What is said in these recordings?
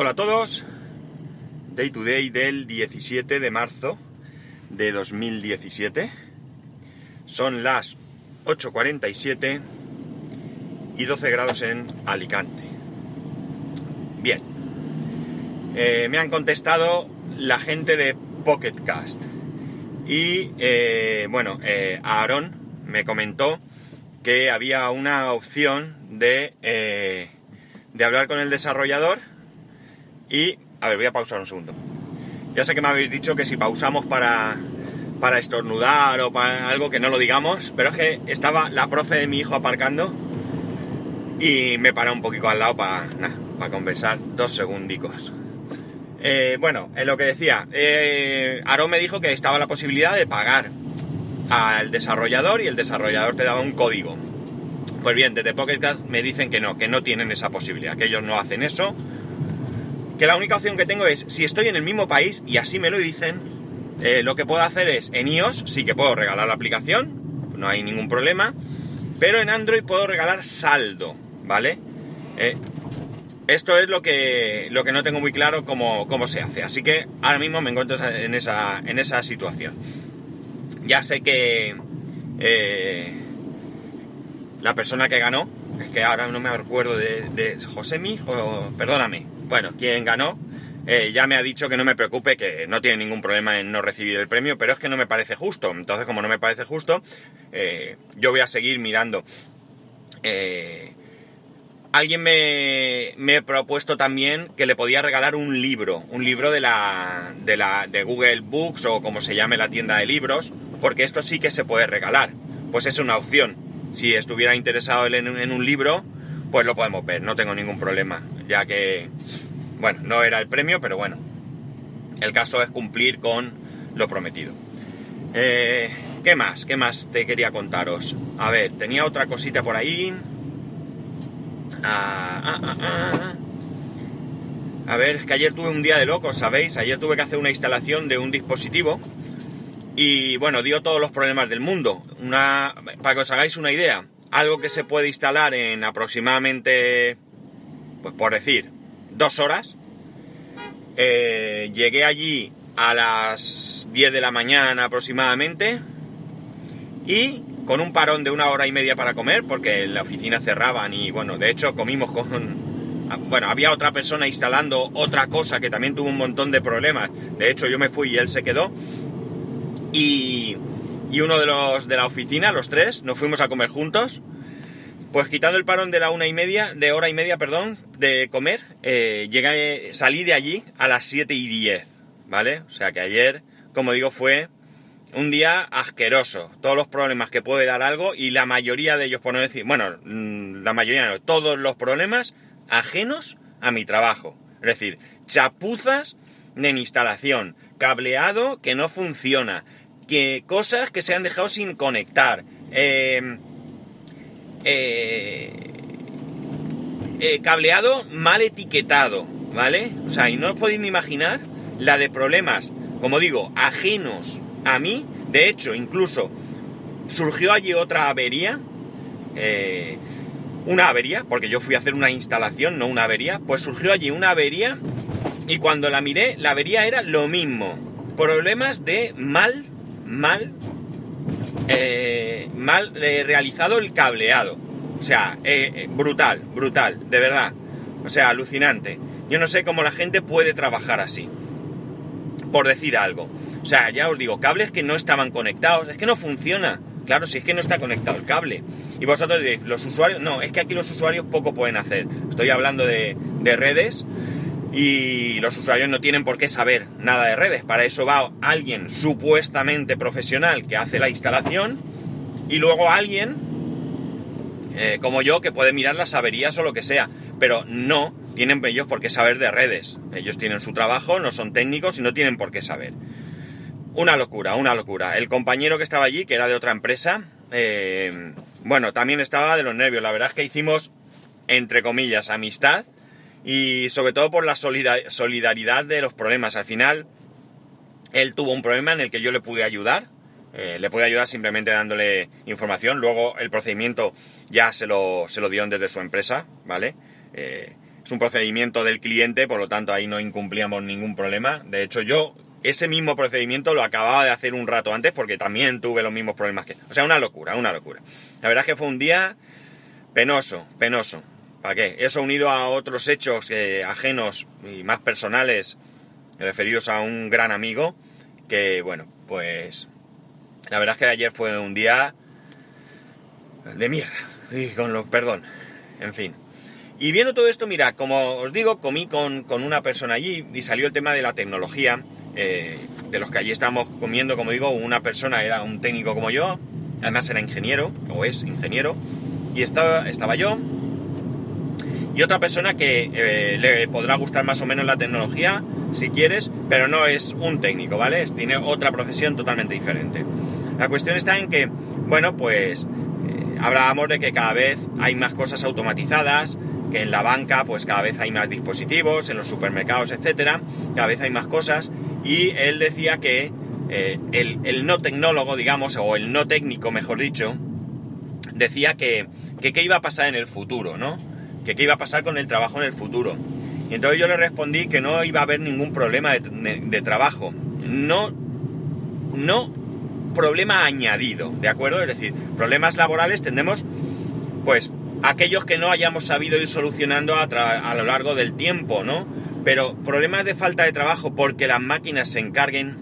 Hola a todos. Day to day del 17 de marzo de 2017. Son las 8.47 y 12 grados en Alicante. Bien. Eh, me han contestado la gente de Pocketcast. Y eh, bueno, eh, Aaron me comentó que había una opción de, de hablar con el desarrollador y, a ver, voy a pausar un segundo. Ya sé que me habéis dicho que si pausamos para, para estornudar o para algo que no lo digamos, pero es que estaba la profe de mi hijo aparcando y me paró un poquito al lado para, para conversar dos segundicos. Eh, bueno, en lo que decía, eh, Aaron me dijo que estaba la posibilidad de pagar al desarrollador y el desarrollador te daba un código. Pues bien, desde Pocket me dicen que no, que no tienen esa posibilidad, que ellos no hacen eso, que la única opción que tengo es, si estoy en el mismo país, y así me lo dicen, eh, lo que puedo hacer es, en iOS sí que puedo regalar la aplicación, no hay ningún problema, pero en Android puedo regalar saldo, ¿vale? Eh, esto es lo que, lo que no tengo muy claro cómo, cómo, se hace, así que ahora mismo me encuentro en esa, en esa situación. Ya sé que eh, la persona que ganó, es que ahora no me acuerdo de, de Josemi, perdóname, bueno, quien ganó eh, ya me ha dicho que no me preocupe, que no tiene ningún problema en no recibir el premio, pero es que no me parece justo. Entonces, como no me parece justo, eh, yo voy a seguir mirando. Eh, alguien me, me ha propuesto también que le podía regalar un libro, un libro de la, de la de Google Books o como se llame la tienda de libros, porque esto sí que se puede regalar. Pues es una opción. Si estuviera interesado en, en un libro, pues lo podemos ver, no tengo ningún problema, ya que, bueno, no era el premio, pero bueno, el caso es cumplir con lo prometido. Eh, ¿Qué más? ¿Qué más te quería contaros? A ver, tenía otra cosita por ahí. Ah, ah, ah. A ver, es que ayer tuve un día de locos, ¿sabéis? Ayer tuve que hacer una instalación de un dispositivo y bueno, dio todos los problemas del mundo. Una, para que os hagáis una idea, algo que se puede instalar en aproximadamente, pues por decir, dos horas. Eh, llegué allí a las 10 de la mañana aproximadamente y con un parón de una hora y media para comer porque la oficina cerraban y bueno, de hecho comimos con... Bueno, había otra persona instalando otra cosa que también tuvo un montón de problemas. De hecho yo me fui y él se quedó. Y, y uno de los de la oficina, los tres, nos fuimos a comer juntos. Pues quitando el parón de la una y media, de hora y media, perdón, de comer, eh, llegué, salí de allí a las 7 y 10, ¿vale? O sea que ayer, como digo, fue un día asqueroso. Todos los problemas que puede dar algo y la mayoría de ellos, por no decir, bueno, mm, la mayoría no, todos los problemas ajenos a mi trabajo. Es decir, chapuzas de instalación, cableado que no funciona, que cosas que se han dejado sin conectar. Eh, eh, eh, cableado mal etiquetado, ¿vale? O sea, y no os podéis ni imaginar la de problemas, como digo, ajenos a mí. De hecho, incluso surgió allí otra avería. una avería, porque yo fui a hacer una instalación, no una avería. Pues surgió allí una avería y cuando la miré, la avería era lo mismo. Problemas de mal mal, eh, mal eh, realizado el cableado. O sea, eh, brutal, brutal, de verdad. O sea, alucinante. Yo no sé cómo la gente puede trabajar así. Por decir algo. O sea, ya os digo, cables que no estaban conectados. Es que no funciona. Claro, si es que no está conectado el cable. Y vosotros diréis, los usuarios... No, es que aquí los usuarios poco pueden hacer. Estoy hablando de, de redes y los usuarios no tienen por qué saber nada de redes. Para eso va alguien supuestamente profesional que hace la instalación y luego alguien eh, como yo que puede mirar las averías o lo que sea. Pero no tienen ellos por qué saber de redes. Ellos tienen su trabajo, no son técnicos y no tienen por qué saber. Una locura, una locura. El compañero que estaba allí, que era de otra empresa, eh, bueno, también estaba de los nervios. La verdad es que hicimos, entre comillas, amistad y sobre todo por la solidaridad de los problemas. Al final, él tuvo un problema en el que yo le pude ayudar, eh, le pude ayudar simplemente dándole información, luego el procedimiento ya se lo, se lo dio desde su empresa, ¿vale? Eh, es un procedimiento del cliente, por lo tanto ahí no incumplíamos ningún problema. De hecho, yo ese mismo procedimiento lo acababa de hacer un rato antes porque también tuve los mismos problemas que... O sea, una locura, una locura. La verdad es que fue un día penoso, penoso. ¿Para qué? Eso unido a otros hechos eh, ajenos y más personales referidos a un gran amigo que, bueno, pues la verdad es que ayer fue un día de mierda. Y con los, perdón. En fin. Y viendo todo esto, mira, como os digo, comí con, una persona allí y salió el tema de la tecnología. Eh, de los que allí estábamos comiendo, como digo, una persona era un técnico como yo, además era ingeniero, o es ingeniero, y estaba, estaba yo, y otra persona que eh, le podrá gustar más o menos la tecnología, si quieres, pero no es un técnico, ¿vale? Tiene otra profesión totalmente diferente. La cuestión está en que, bueno, pues hablábamos de que cada vez hay más cosas automatizadas, que en la banca pues cada vez hay más dispositivos, en los supermercados, etcétera, cada vez hay más cosas, y él decía que eh, el, no tecnólogo, digamos, o el no técnico, mejor dicho, decía que, que qué iba a pasar en el futuro, ¿no? Que qué iba a pasar con el trabajo en el futuro. Y entonces yo le respondí que no iba a haber ningún problema de, trabajo. No, no problema añadido, ¿de acuerdo? Es decir, problemas laborales tendemos, pues, aquellos que no hayamos sabido ir solucionando a, lo largo del tiempo, ¿no? Pero problemas de falta de trabajo porque las máquinas se encarguen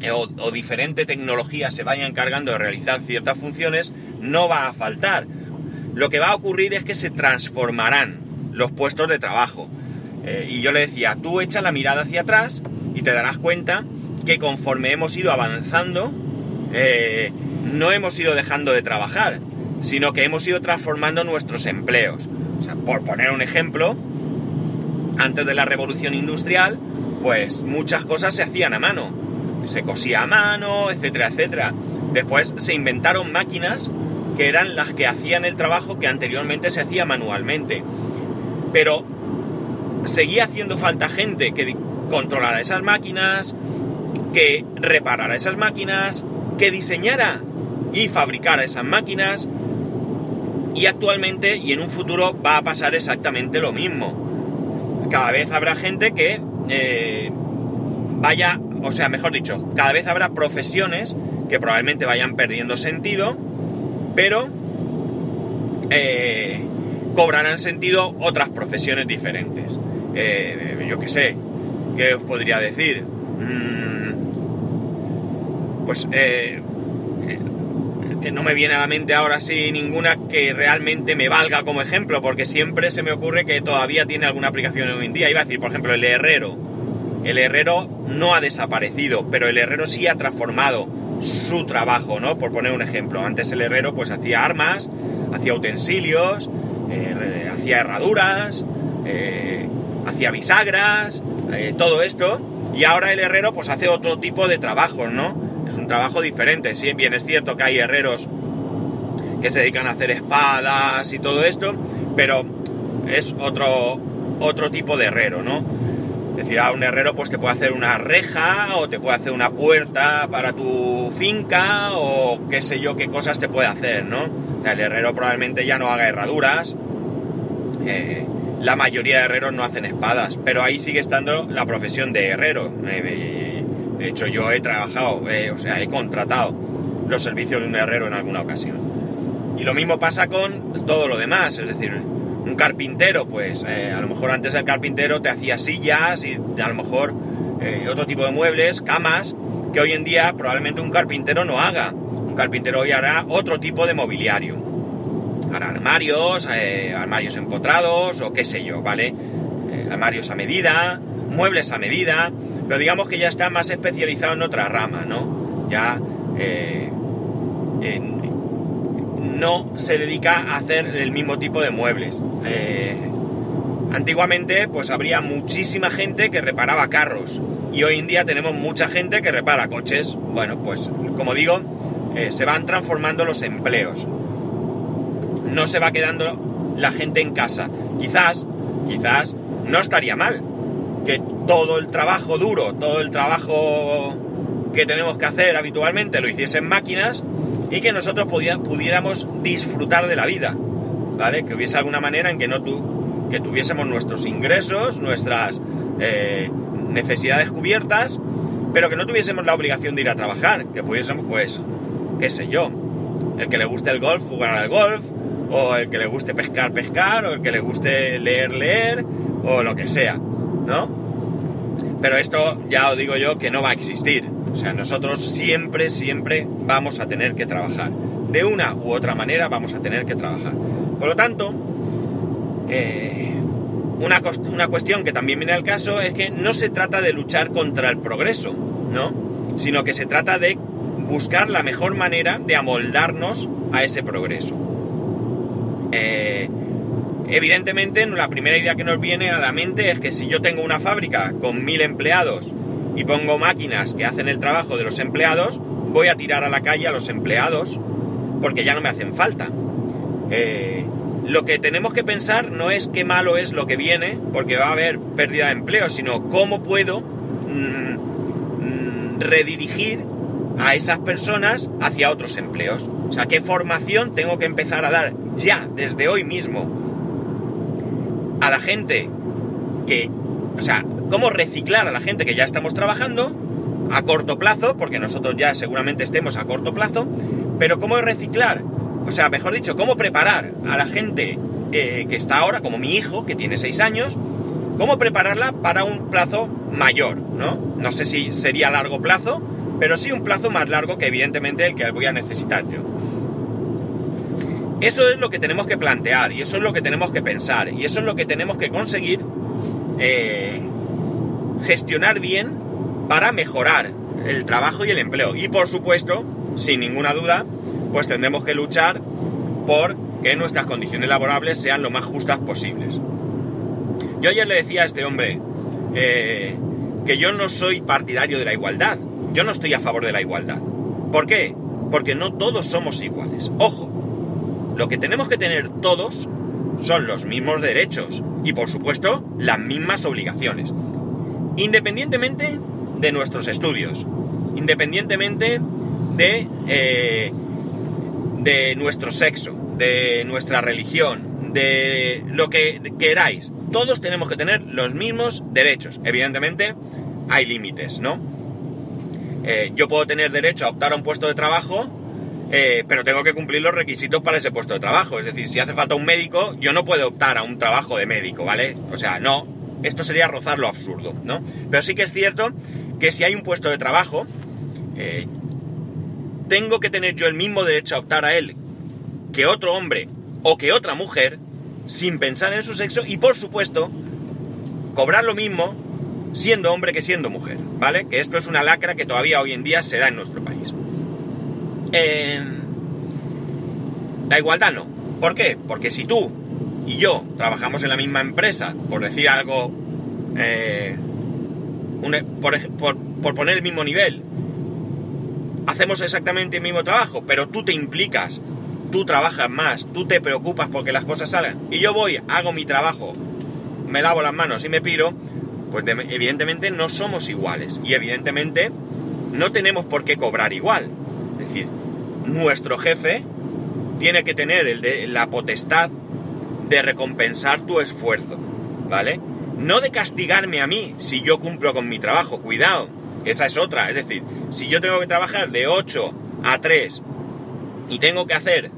eh, o, o diferente tecnología se vaya encargando de realizar ciertas funciones, no va a faltar. Lo que va a ocurrir es que se transformarán los puestos de trabajo. Eh, y yo le decía, tú echa la mirada hacia atrás y te darás cuenta que conforme hemos ido avanzando, eh, no hemos ido dejando de trabajar, sino que hemos ido transformando nuestros empleos. O sea, por poner un ejemplo, antes de la revolución industrial, pues muchas cosas se hacían a mano. Se cosía a mano, etcétera, etcétera. Después se inventaron máquinas que eran las que hacían el trabajo que anteriormente se hacía manualmente. Pero seguía haciendo falta gente que controlara esas máquinas, que reparara esas máquinas, que diseñara y fabricara esas máquinas. Y actualmente y en un futuro va a pasar exactamente lo mismo. Cada vez habrá gente que eh, vaya, o sea, mejor dicho, cada vez habrá profesiones que probablemente vayan perdiendo sentido, pero eh, cobrarán sentido otras profesiones diferentes. Eh, yo qué sé, ¿qué os podría decir? Mm, pues eh, no me viene a la mente ahora sí ninguna que realmente me valga como ejemplo, porque siempre se me ocurre que todavía tiene alguna aplicación hoy en día. Iba a decir, por ejemplo, el herrero. El herrero no ha desaparecido, pero el herrero sí ha transformado su trabajo, ¿no? Por poner un ejemplo. Antes el herrero pues hacía armas, hacía utensilios, eh, hacía herraduras, eh, hacía bisagras, todo esto. Y ahora el herrero pues hace otro tipo de trabajos, ¿no? es un trabajo diferente. Si bien es cierto que hay herreros que se dedican a hacer espadas y todo esto, pero es otro, otro tipo de herrero, ¿no? Es decir, a un herrero pues te puede hacer una reja o te puede hacer una puerta para tu finca o qué sé yo qué cosas te puede hacer, ¿no? el herrero probablemente ya no haga herraduras. Eh, la mayoría de herreros no hacen espadas, pero ahí sigue estando la profesión de herrero. Eh, de hecho, yo he trabajado, eh, o sea, he contratado los servicios de un herrero en alguna ocasión. Y lo mismo pasa con todo lo demás, es decir, un carpintero, pues eh, a lo mejor antes el carpintero te hacía sillas y a lo mejor eh, otro tipo de muebles, camas, que hoy en día probablemente un carpintero no haga. Un carpintero hoy hará otro tipo de mobiliario. Hará armarios, armarios empotrados o qué sé yo, ¿vale? armarios a medida, muebles a medida, pero digamos que ya está más especializado en otra rama, ¿no? Ya eh, no se dedica a hacer el mismo tipo de muebles. Eh, antiguamente, pues habría muchísima gente que reparaba carros y hoy en día tenemos mucha gente que repara coches. Bueno, pues como digo, eh, se van transformando los empleos. No se va quedando la gente en casa. Quizás, quizás no estaría mal que todo el trabajo duro, todo el trabajo que tenemos que hacer habitualmente lo hiciesen máquinas y que nosotros pudiéramos disfrutar de la vida, ¿vale? Que hubiese alguna manera en que no que tuviésemos nuestros ingresos, nuestras eh, necesidades cubiertas, pero que no tuviésemos la obligación de ir a trabajar, que pudiésemos, pues, qué sé yo, el que le guste el golf, jugar al golf, o el que le guste pescar, pescar, o el que le guste leer, leer, o lo que sea, ¿no? Pero esto ya os digo yo que no va a existir. O sea, nosotros siempre, siempre vamos a tener que trabajar. De una u otra manera vamos a tener que trabajar. Por lo tanto, eh, una, una cuestión que también viene al caso es que no se trata de luchar contra el progreso, ¿no? Sino que se trata de buscar la mejor manera de amoldarnos a ese progreso. Eh, evidentemente, la primera idea que nos viene a la mente es que si yo tengo una fábrica con mil empleados y pongo máquinas que hacen el trabajo de los empleados, voy a tirar a la calle a los empleados porque ya no me hacen falta. Eh, lo que tenemos que pensar no es qué malo es lo que viene, porque va a haber pérdida de empleo, sino cómo puedo mm, mm, redirigir a esas personas hacia otros empleos. O sea, qué formación tengo que empezar a dar ya, desde hoy mismo, a la gente que, o sea, cómo reciclar a la gente que ya estamos trabajando a corto plazo, porque nosotros ya seguramente estemos a corto plazo, pero cómo reciclar, o sea, mejor dicho, cómo preparar a la gente eh, que está ahora, como mi hijo, que tiene 6 años, cómo prepararla para un plazo mayor, ¿no? No sé si sería largo plazo, pero sí un plazo más largo que evidentemente el que voy a necesitar yo. Eso es lo que tenemos que plantear y eso es lo que tenemos que pensar y eso es lo que tenemos que conseguir eh, gestionar bien para mejorar el trabajo y el empleo. Y por supuesto, sin ninguna duda, pues tendremos que luchar por que nuestras condiciones laborables sean lo más justas posibles. Yo ayer le decía a este hombre eh, que yo no soy partidario de la igualdad. Yo no estoy a favor de la igualdad. ¿Por qué? Porque no todos somos iguales. Ojo, lo que tenemos que tener todos son los mismos derechos y por supuesto las mismas obligaciones. Independientemente de nuestros estudios, independientemente de, eh, de nuestro sexo, de nuestra religión, de lo que queráis. Todos tenemos que tener los mismos derechos. Evidentemente hay límites, ¿no? Eh, yo puedo tener derecho a optar a un puesto de trabajo eh, pero tengo que cumplir los requisitos para ese puesto de trabajo. Es decir, si hace falta un médico, yo no puedo optar a un trabajo de médico, ¿vale? O sea, no, esto sería rozar lo absurdo, ¿no? Pero sí que es cierto que si hay un puesto de trabajo, eh, tengo que tener yo el mismo derecho a optar a él que otro hombre o que otra mujer, sin pensar en su sexo, y por supuesto, cobrar lo mismo siendo hombre que siendo mujer, ¿vale? Que esto es una lacra que todavía hoy en día se da en nuestro. La igualdad no. ¿Por qué? Porque si tú y yo trabajamos en la misma empresa, por decir algo, eh, por, poner el mismo nivel, hacemos exactamente el mismo trabajo, pero tú te implicas, tú trabajas más, tú te preocupas porque las cosas salgan, y yo voy, hago mi trabajo, me lavo las manos y me piro, pues evidentemente no somos iguales, y evidentemente no tenemos por qué cobrar igual. Es decir, nuestro jefe tiene que tener el de, la potestad de recompensar tu esfuerzo, ¿vale? No de castigarme a mí si yo cumplo con mi trabajo, cuidado, esa es otra, es decir, si yo tengo que trabajar de 8 a 3 y tengo que hacer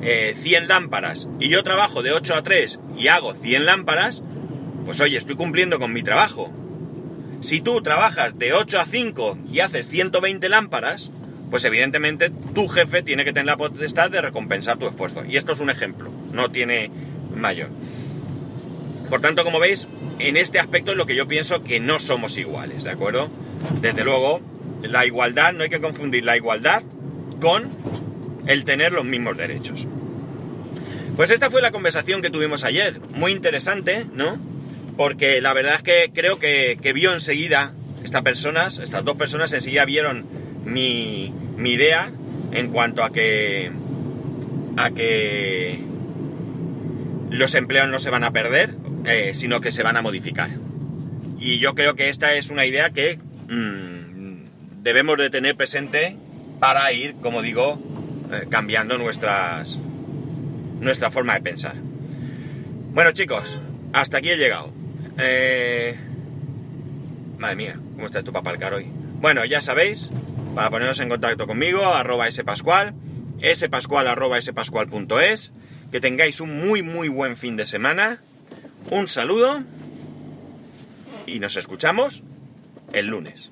100 eh, lámparas y yo trabajo de 8 a 3 y hago 100 lámparas, pues oye, estoy cumpliendo con mi trabajo. Si tú trabajas de 8 a 5 y haces 120 lámparas, pues evidentemente tu jefe tiene que tener la potestad de recompensar tu esfuerzo. Y esto es un ejemplo, no tiene mayor. Por tanto, como veis, en este aspecto es lo que yo pienso que no somos iguales, ¿de acuerdo? Desde luego, la igualdad, no hay que confundir la igualdad con el tener los mismos derechos. Pues esta fue la conversación que tuvimos ayer, muy interesante, ¿no? Porque la verdad es que creo que, que vio enseguida, estas personas, estas dos personas enseguida vieron mi, mi idea en cuanto a que a que los empleos no se van a perder, eh, sino que se van a modificar. Y yo creo que esta es una idea que mm, debemos de tener presente para ir, como digo, eh, cambiando nuestras, nuestra forma de pensar. Bueno chicos, hasta aquí he llegado. Eh, madre mía, ¿cómo está esto para aparcar hoy? Bueno, ya sabéis, para poneros en contacto conmigo, arroba spascual, spascual arroba spascual.es, que tengáis un muy muy buen fin de semana, un saludo. Y nos escuchamos el lunes.